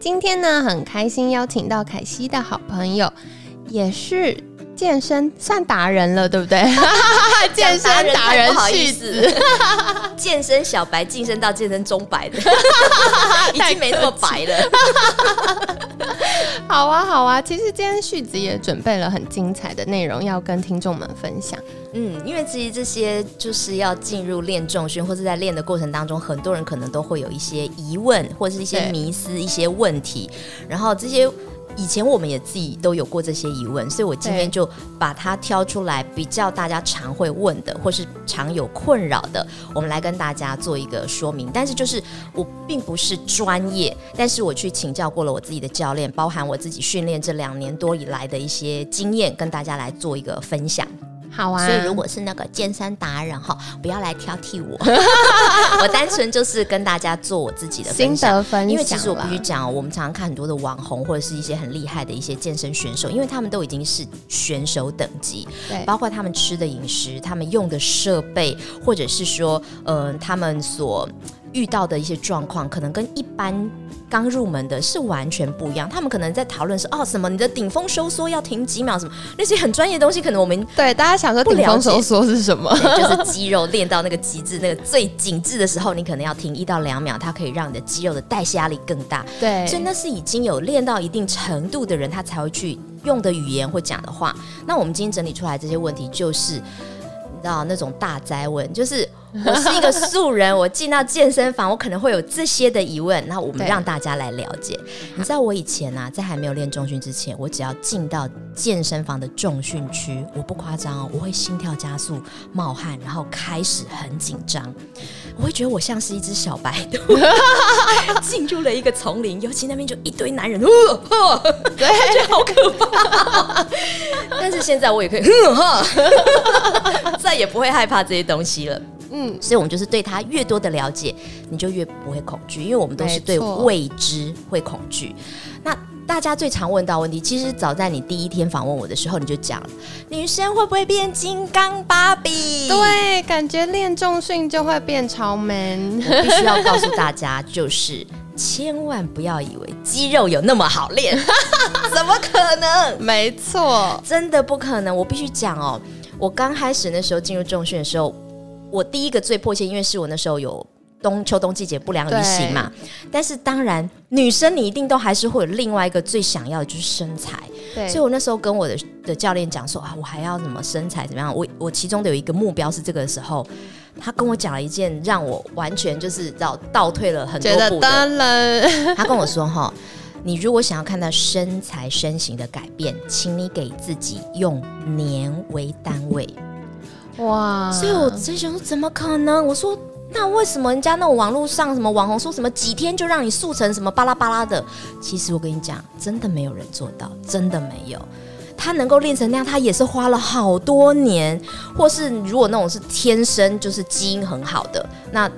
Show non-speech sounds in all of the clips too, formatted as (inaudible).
今天呢，很开心邀请到凯西的好朋友，也是健身算达人了，对不对？(laughs) 健身达人续子，(laughs) 健身小白晋升到健身中白的，(laughs) 已经没那么白了。好啊，好啊，其实今天旭子也准备了很精彩的内容要跟听众们分享。嗯，因为其实这些就是要进入练重训，或者在练的过程当中，很多人可能都会有一些疑问，或者是一些迷思、一些问题。然后这些以前我们也自己都有过这些疑问，所以我今天就把它挑出来，比较大家常会问的，或是常有困扰的，我们来跟大家做一个说明。但是就是我并不是专业，但是我去请教过了我自己的教练，包含我自己训练这两年多以来的一些经验，跟大家来做一个分享。好啊，所以如果是那个健身达人哈，不要来挑剔我，(laughs) 我单纯就是跟大家做我自己的心得分享。因为其实我必须讲，我们常常看很多的网红或者是一些很厉害的一些健身选手，因为他们都已经是选手等级，对，包括他们吃的饮食、他们用的设备，或者是说，呃，他们所遇到的一些状况，可能跟一般。刚入门的是完全不一样，他们可能在讨论是哦什么你的顶峰收缩要停几秒什么那些很专业的东西，可能我们 (laughs) 对大家想说顶峰收缩是什么？就是 (laughs) 肌肉练到那个极致、那个最紧致的时候，你可能要停一到两秒，它可以让你的肌肉的代谢压力更大。对，所以那是已经有练到一定程度的人，他才会去用的语言或讲的话。那我们今天整理出来这些问题，就是你知道那种大灾问，就是。(laughs) 我是一个素人，我进到健身房，我可能会有这些的疑问。那我们让大家来了解。你知道我以前啊，在还没有练重训之前，我只要进到健身房的重训区，我不夸张哦，我会心跳加速、冒汗，然后开始很紧张。我会觉得我像是一只小白兔，(laughs) 进入了一个丛林，尤其那边就一堆男人，对，(laughs) 觉得好可怕。但是现在我也可以，再也不会害怕这些东西了。嗯，所以我们就是对他越多的了解，你就越不会恐惧，因为我们都是对未知会恐惧。那大家最常问到问题，其实早在你第一天访问我的时候，你就讲了，女生会不会变金刚芭比？对，感觉练重训就会变超 man。必须要告诉大家，就是千万不要以为肌肉有那么好练，(laughs) 怎么可能？没错，真的不可能。我必须讲哦，我刚开始那时候进入重训的时候。我第一个最迫切，因为是我那时候有冬秋冬季节不良于行嘛。但是当然，女生你一定都还是会有另外一个最想要的就是身材。对，所以我那时候跟我的的教练讲说啊，我还要什么身材怎么样？我我其中的有一个目标是这个时候，他跟我讲了一件让我完全就是倒倒退了很多步的。(laughs) 他跟我说哈，你如果想要看到身材身形的改变，请你给自己用年为单位。哇！所以我真想说，怎么可能？我说，那为什么人家那种网络上什么网红说什么几天就让你速成什么巴拉巴拉的？其实我跟你讲，真的没有人做到，真的没有。他能够练成那样，他也是花了好多年，或是如果那种是天生就是基因很好的，那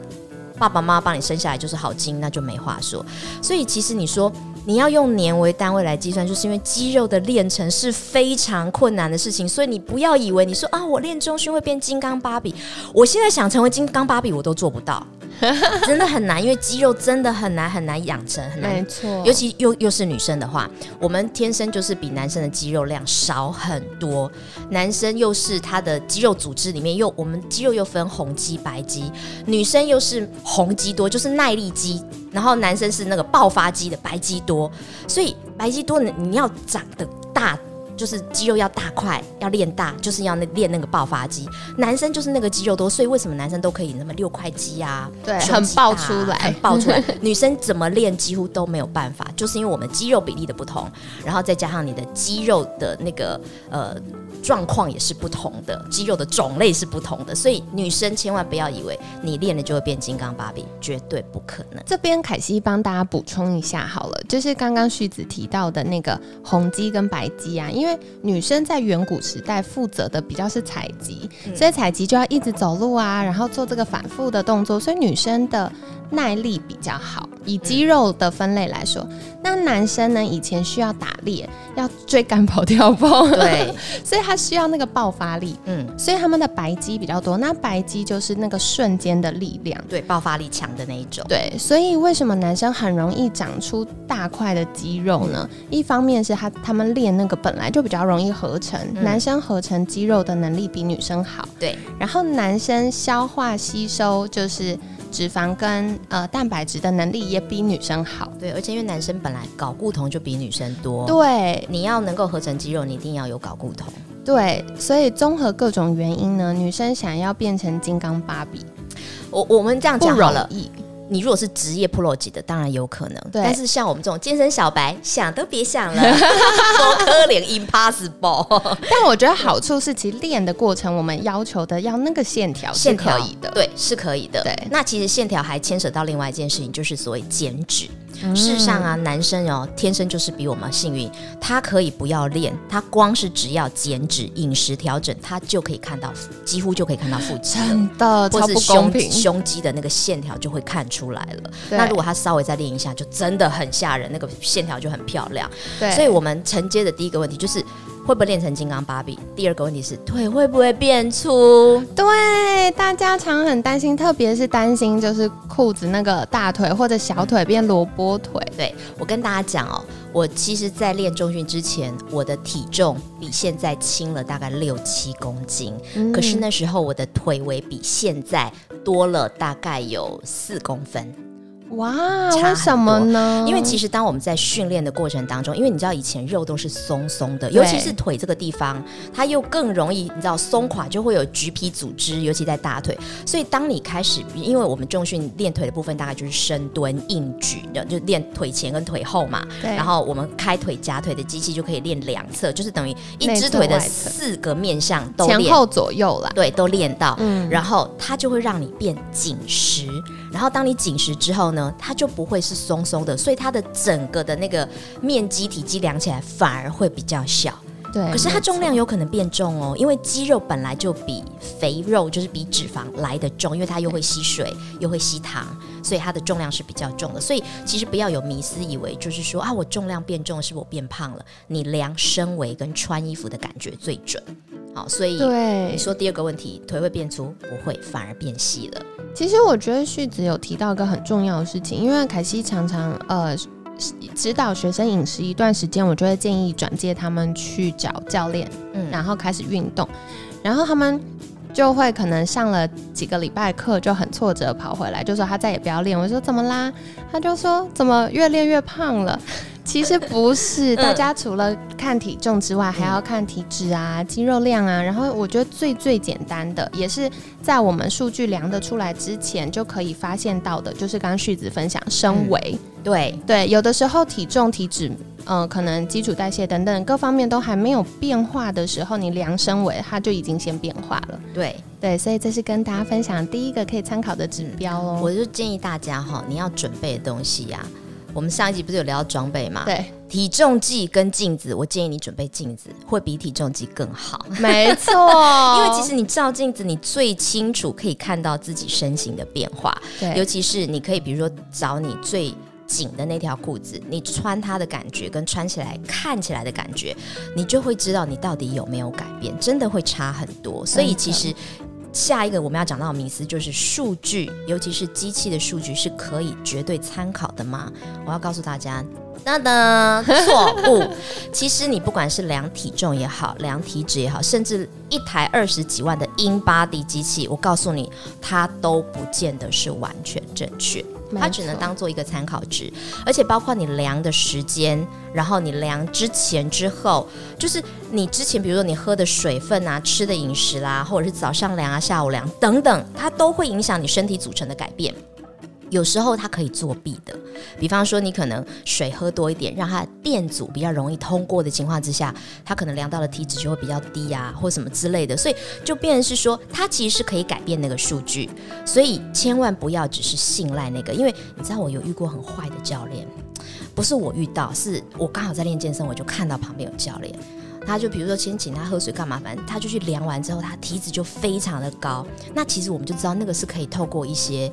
爸爸妈妈帮你生下来就是好基因，那就没话说。所以其实你说。你要用年为单位来计算，就是因为肌肉的练成是非常困难的事情，所以你不要以为你说啊，我练中胸会变金刚芭比，我现在想成为金刚芭比，我都做不到。(laughs) 真的很难，因为肌肉真的很难很难养成，很难。没错，尤其又又是女生的话，我们天生就是比男生的肌肉量少很多。男生又是他的肌肉组织里面又我们肌肉又分红肌白肌，女生又是红肌多，就是耐力肌，然后男生是那个爆发肌的白肌多。所以白肌多，你你要长得大。就是肌肉要大块，要练大，就是要那练那个爆发肌。男生就是那个肌肉多，所以为什么男生都可以那么六块肌啊？对，胸很爆出来很。爆出来。(laughs) 女生怎么练几乎都没有办法，就是因为我们肌肉比例的不同，然后再加上你的肌肉的那个呃状况也是不同的，肌肉的种类是不同的，所以女生千万不要以为你练了就会变金刚芭比，绝对不可能。这边凯西帮大家补充一下好了，就是刚刚旭子提到的那个红肌跟白肌啊，因为女生在远古时代负责的比较是采集，所以采集就要一直走路啊，然后做这个反复的动作，所以女生的耐力比较好。以肌肉的分类来说，那男生呢以前需要打猎，要追赶跑跳蹦，对，(laughs) 所以他需要那个爆发力，嗯，所以他们的白肌比较多。那白肌就是那个瞬间的力量。对，爆发力强的那一种。对，所以为什么男生很容易长出大块的肌肉呢？一方面是他他们练那个本来就比较容易合成，嗯男生合成肌肉的能力比女生好。对，然后男生消化吸收就是脂肪跟呃蛋白质的能力也比女生好。对，而且因为男生本来睾固酮就比女生多，对你要能够合成肌肉，你一定要有睾固酮。对，所以综合各种原因呢，女生想要变成金刚芭比我我们这样讲好了，易。你如果是职业 pro 级的，当然有可能。对但是像我们这种健身小白，想都别想了，(laughs) 多可怜，impossible。(laughs) 但我觉得好处是，其实练的过程，我们要求的要那个线条是可以的。对，是可以的。对那其实线条还牵扯到另外一件事情，就是所谓减脂。嗯事实上啊，男生哦，天生就是比我们幸运，他可以不要练，他光是只要减脂、饮食调整，他就可以看到，几乎就可以看到腹肌了。真的超不公或是胸平。胸肌的那个线条就会看出来了。那如果他稍微再练一下，就真的很吓人，那个线条就很漂亮。对，所以我们承接的第一个问题就是会不会练成金刚芭比？第二个问题是腿会不会变粗？对大家常很担心，特别是担心就是裤子那个大腿或者小腿变萝卜腿。对我跟大家讲哦，我其实，在练重训之前，我的体重比现在轻了大概六七公斤，嗯可是那时候我的腿围比现在多了大概有四公分。哇，为什么呢？因为其实当我们在训练的过程当中，因为你知道以前肉都是松松的，尤其是腿这个地方，它又更容易你知道松垮，就会有橘皮组织，尤其在大腿。所以当你开始，因为我们重训练腿的部分大概就是深蹲、硬举的，就练腿前跟腿后嘛。对然后我们开腿夹腿的机器就可以练两侧，就是等于一只腿的四个面向都练。前后左右啦。对，都练到，嗯然后它就会让你变紧实。然后当你紧实之后呢，它就不会是松松的，所以它的整个的那个面积体积量起来反而会比较小。对，可是它重量有可能变重哦，因为肌肉本来就比肥肉就是比脂肪来的重，因为它又会吸水又会吸糖，所以它的重量是比较重的。所以其实不要有迷思，以为就是说啊，我重量变重是我变胖了。你量身围跟穿衣服的感觉最准。好，所以对你，说第二个问题，腿会变粗？不会，反而变细了。其实我觉得旭子有提到一个很重要的事情，因为凯西常常呃指导学生饮食一段时间，我就会建议转介他们去找教练，嗯然后开始运动，然后他们就会可能上了几个礼拜课就很挫折，跑回来就说他再也不要练。我说怎么啦？他就说怎么越练越胖了。其实不是，嗯大家除了看体重之外，还要看体脂啊、肌肉量啊。然后我觉得最最简单的，也是在我们数据量得出来之前就可以发现到的，就是刚刚旭子分享身围。对，对，有的时候体重、体脂，嗯、可能基础代谢等等各方面都还没有变化的时候，你量身围它就已经先变化了。对，对，所以这是跟大家分享第一个可以参考的指标哦。我就建议大家哈，你要准备的东西呀、我们上一集不是有聊到装备吗？，对，体重计跟镜子，我建议你准备镜子，会比体重计更好。没错，(laughs) 因为其实你照镜子，你最清楚可以看到自己身形的变化，对尤其是你可以比如说找你最紧的那条裤子，你穿它的感觉跟穿起来看起来的感觉，你就会知道你到底有没有改变，真的会差很多。所以其实。下一个我们要讲到的迷思就是数据，尤其是机器的数据是可以绝对参考的吗？我要告诉大家，噔噔，(laughs) 错误。其实你不管是量体重也好，量体脂也好，甚至一台二十几万的 InBody 机器，我告诉你，它都不见得是完全正确。它只能当做一个参考值，而且包括你量的时间，然后你量之前之后，就是你之前比如说你喝的水分啊、吃的饮食啦，或者是早上量啊、下午量等等，它都会影响你身体组成的改变。有时候它可以作弊的，比方说你可能水喝多一点，让它电阻比较容易通过的情况之下，它可能量到的体脂就会比较低啊，或什么之类的，所以就变成是说它其实是可以改变那个数据，所以千万不要只是信赖那个，因为你知道我有遇过很坏的教练，不是我遇到，是我刚好在练健身，我就看到旁边有教练，他就比如说先请他喝水干嘛，反正他就去量完之后，他体脂就非常的高，那其实我们就知道那个是可以透过一些。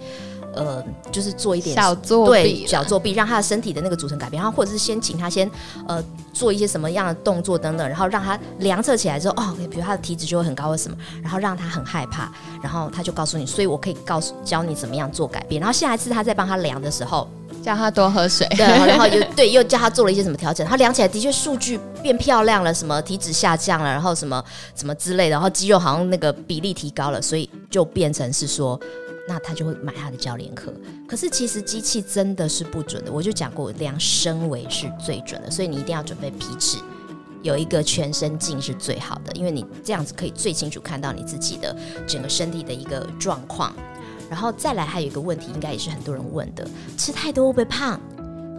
呃，就是做一点小作弊，小作弊，让他的身体的那个组成改变，然后或者是先请他先呃做一些什么样的动作等等，然后让他量测起来之后，哦，比如他的体脂就会很高或什么，然后让他很害怕，然后他就告诉你，所以我可以告诉教你怎么样做改变，然后下一次他再帮他量的时候，叫他多喝水，对，(laughs) 然后又对，又叫他做了一些什么调整，他量起来的确数据变漂亮了，什么体脂下降了，然后什么什么之类的，然后肌肉好像那个比例提高了，所以就变成是说。那他就会买他的教练课，可是其实机器真的是不准的。我就讲过，量身围是最准的，所以你一定要准备皮尺，有一个全身镜是最好的，因为你这样子可以最清楚看到你自己的整个身体的一个状况。然后再来还有一个问题，应该也是很多人问的：吃太多会不会胖？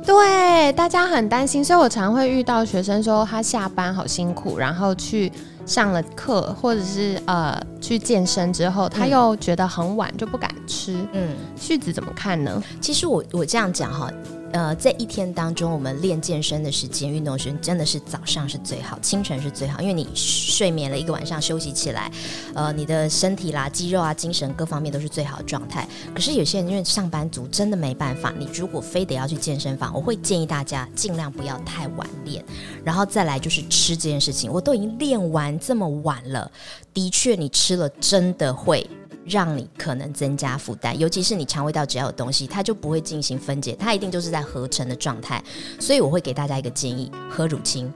对，大家很担心，所以我常会遇到学生说他下班好辛苦，然后去。上了课，或者是呃去健身之后，他又觉得很晚就不敢吃。嗯，旭子怎么看呢？其实我我这样讲哈。呃，在一天当中，我们练健身的时间、运动时间真的是早上是最好，清晨是最好，因为你睡眠了一个晚上，休息起来，呃，你的身体啦、肌肉啊、精神各方面都是最好的状态。可是有些人因为上班族真的没办法，你如果非得要去健身房，我会建议大家尽量不要太晚练，然后再来就是吃这件事情，我都已经练完这么晚了，的确你吃了真的会。让你可能增加负担，尤其是你肠胃道只要有东西，它就不会进行分解，它一定就是在合成的状态。所以我会给大家一个建议：喝乳清。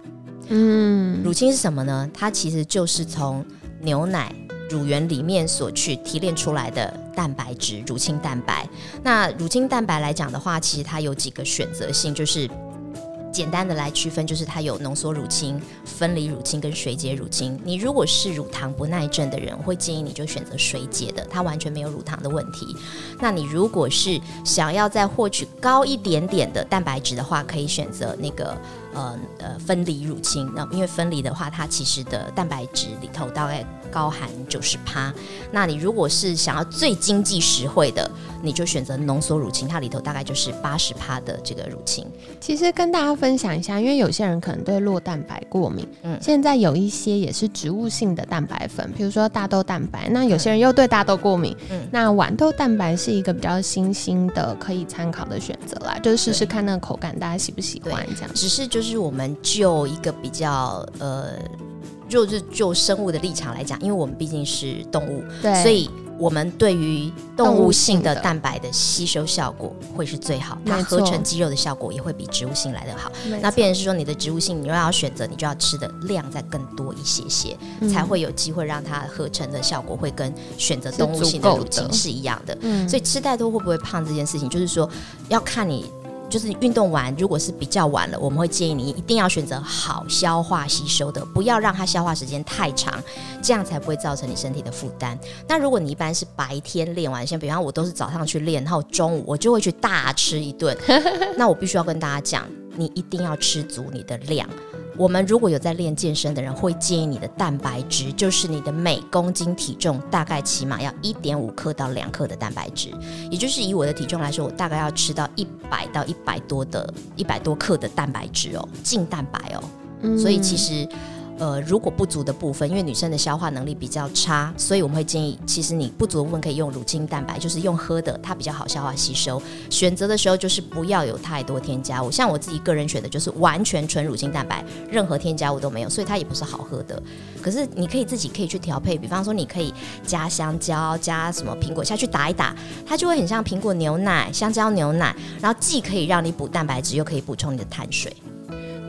嗯，乳清是什么呢？它其实就是从牛奶乳源里面所去提炼出来的蛋白质，乳清蛋白。那乳清蛋白来讲的话，其实它有几个选择性，就是。简单的来区分，就是它有浓缩乳清、分离乳清跟水解乳清。你如果是乳糖不耐症的人，会建议你就选择水解的，它完全没有乳糖的问题。那你如果是想要再获取高一点点的蛋白质的话，可以选择那个。呃呃，分离乳清，那因为分离的话，它其实的蛋白质里头大概高含九十趴。那你如果是想要最经济实惠的，你就选择浓缩乳清，它里头大概就是八十趴的这个乳清。其实跟大家分享一下，因为有些人可能对酪蛋白过敏，嗯，现在有一些也是植物性的蛋白粉，比如说大豆蛋白。那有些人又对大豆过敏，嗯，那豌豆蛋白是一个比较新兴的可以参考的选择啦，就是试试看那个口感，大家喜不喜欢这样。只是就。是我们就一个比较呃，就是就生物的立场来讲，因为我们毕竟是动物，对，所以我们对于动物性的蛋白的吸收效果会是最好，它合成肌肉的效果也会比植物性来得好。那变成是说，你的植物性，你又要选择，你就要吃的量再更多一些些，才会有机会让它合成的效果会跟选择动物性的乳清是一样的。嗯，所以吃太多会不会胖这件事情，就是说要看你。就是运动完，如果是比较晚了，我们会建议你一定要选择好消化吸收的，不要让它消化时间太长，这样才不会造成你身体的负担。那如果你一般是白天练完，像比方我都是早上去练，然后中午我就会去大吃一顿，(laughs) 那我必须要跟大家讲，你一定要吃足你的量。我们如果有在练健身的人，会建议你的蛋白质，就是你的每公斤体重大概起码要一点五克到两克的蛋白质，也就是以我的体重来说，我大概要吃到一百到一百多的一百多克的蛋白质哦，净蛋白哦，所以其实。呃，如果不足的部分，因为女生的消化能力比较差，所以我们会建议，其实你不足的部分可以用乳清蛋白，就是用喝的，它比较好消化吸收。选择的时候就是不要有太多添加物，像我自己个人选的就是完全纯乳清蛋白，任何添加物都没有，所以它也不是好喝的。可是你可以自己可以去调配，比方说你可以加香蕉，加什么苹果下去打一打，它就会很像苹果牛奶、香蕉牛奶，然后既可以让你补蛋白质，又可以补充你的碳水。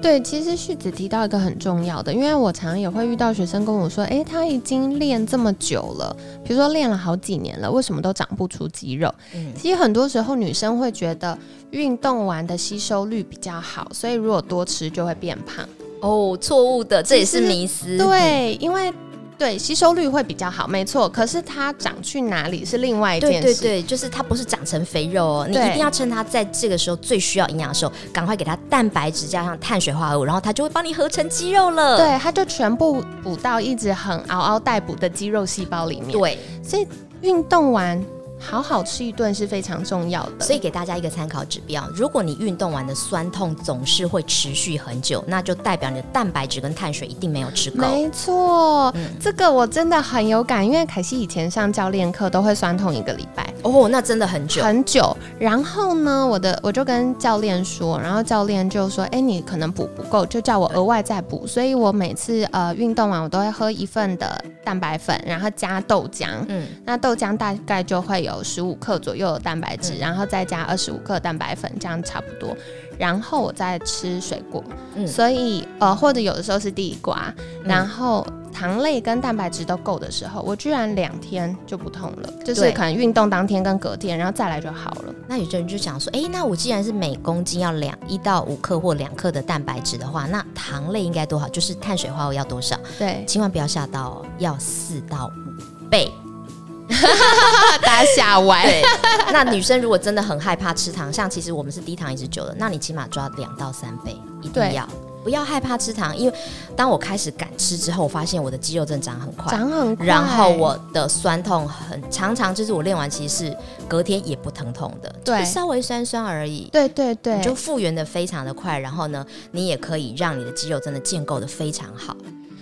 对，其实旭子提到一个很重要的，因为我常常也会遇到学生跟我说，诶，他已经练这么久了，比如说练了好几年了，为什么都长不出肌肉？嗯其实很多时候女生会觉得运动完的吸收率比较好，所以如果多吃就会变胖。哦，错误的，这也是迷思。对，因为对吸收率会比较好，没错。可是它长去哪里是另外一对件事。对对，就是它不是长成肥肉哦，你一定要趁它在这个时候最需要营养的时候，赶快给它蛋白质加上碳水化合物，然后它就会帮你合成肌肉了。对，它就全部补到一直很嗷嗷待哺的肌肉细胞里面。，对，所以运动完好好吃一顿是非常重要的。所以给大家一个参考指标，如果你运动完的酸痛总是会持续很久，那就代表你的蛋白质跟碳水一定没有吃够。没错，嗯这个我真的很有感，因为凯西以前上教练课都会酸痛一个礼拜。哦，那真的很久。很久，然后呢，我的我就跟教练说，然后教练就说，哎，你可能补不够，就叫我额外再补。所以我每次呃运动完，我都会喝一份的蛋白粉，然后加豆浆。嗯，那豆浆大概就会有十五克左右的蛋白质，嗯然后再加二十五克蛋白粉，这样差不多。然后我再吃水果，嗯所以呃或者有的时候是地瓜，嗯然后糖类跟蛋白质都够的时候，我居然两天就不痛了，就是可能运动当天跟隔天，然后再来就好了。那有些人就想说，哎，那我既然是每公斤要两一到五克或两克的蛋白质的话，那糖类应该多少？就是碳水化合物要多少？对，千万不要吓到哦，要四到五倍。(laughs) 大家吓歪。对，那女生如果真的很害怕吃糖，像其实我们是低糖一直久了，那你起码抓两到三倍，一定要。不要害怕吃糖，因为当我开始敢吃之后，我发现我的肌肉真的长很快，长很快，然后我的酸痛很常常就是我练完其实是隔天也不疼痛的，对就是稍微酸酸而已。对对对你，就复原的非常的快，然后呢，你也可以让你的肌肉真的建构的非常好。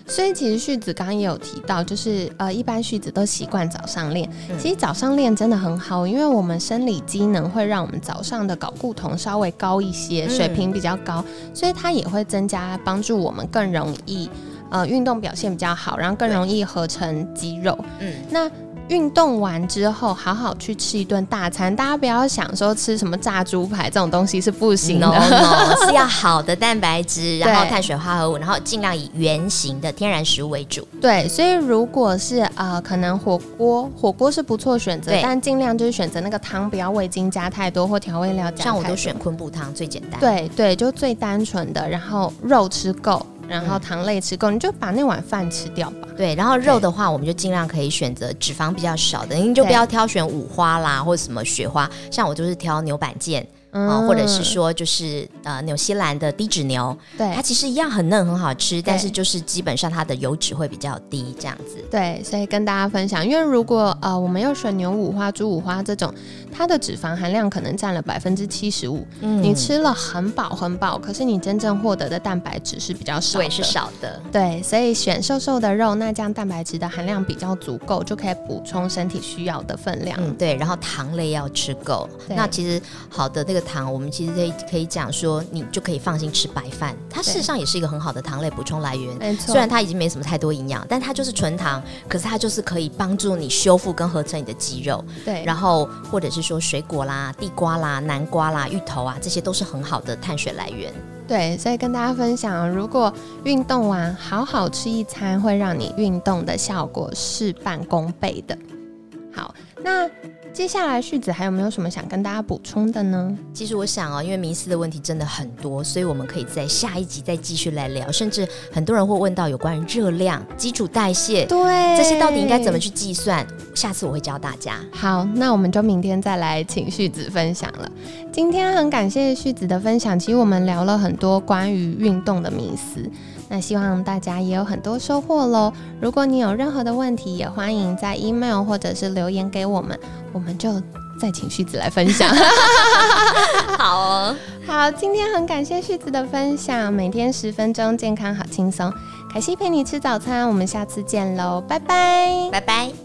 所以其实旭子刚刚也有提到，就是呃，一般旭子都习惯早上练。嗯其实早上练真的很好，因为我们生理机能会让我们早上的睾固酮稍微高一些，嗯水平比较高，所以它也会增加帮助我们更容易呃运动表现比较好，然后更容易合成肌肉。嗯，那运动完之后，好好去吃一顿大餐，大家不要想说吃什么炸猪排这种东西是不行的。no no (laughs) 是要好的蛋白质，然后碳水化合物，然后尽量以原形的天然食物为主。对，所以如果是呃，可能火锅，火锅是不错选择，但尽量就是选择那个汤，不要味精加太多或调味料加太多。像我都选昆布汤最简单。，对对，就最单纯的，然后肉吃够，然后嗯糖类吃够，你就把那碗饭吃掉吧。对，然后肉的话，我们就尽量可以选择脂肪比较少的，你就不要挑选五花啦，或者什么雪花。像我就是挑牛板腱嗯啊、或者是说就是呃纽西兰的低脂牛，对它其实一样很嫩很好吃，但是就是基本上它的油脂会比较低，这样子。对，所以跟大家分享，因为如果呃我们要选牛五花、猪五花这种，它的脂肪含量可能占了百分之七十五，嗯你吃了很饱很饱，可是你真正获得的蛋白质是比较少的，对是少的。对，所以选瘦瘦的肉，那这样蛋白质的含量比较足够，就可以补充身体需要的分量。嗯，对，然后糖类要吃够。那其实好的那个糖，我们其实可以可以讲说，你就可以放心吃白饭，它事实上也是一个很好的糖类补充来源。没错，虽然它已经没什么太多营养，但它就是纯糖，可是它就是可以帮助你修复跟合成你的肌肉。对，然后或者是说水果啦、地瓜啦、南瓜啦、芋头啊，这些都是很好的碳水来源。对，所以跟大家分享，如果运动完好好吃一餐，会让你运动的效果事半功倍的。好，那接下来旭子还有没有什么想跟大家补充的呢？其实我想哦，因为迷思的问题真的很多，所以我们可以在下一集再继续来聊。甚至很多人会问到有关于热量、基础代谢对这些到底应该怎么去计算，下次我会教大家。好，那我们就明天再来请旭子分享了。今天很感谢旭子的分享，其实我们聊了很多关于运动的迷思，那希望大家也有很多收获喽。如果你有任何的问题，也欢迎在 email 或者是留言给我们，我们就再请旭子来分享。(laughs) 好哦，好，今天很感谢旭子的分享，每天十分钟，健康好轻松。凯西陪你吃早餐，我们下次见喽，拜拜。拜拜。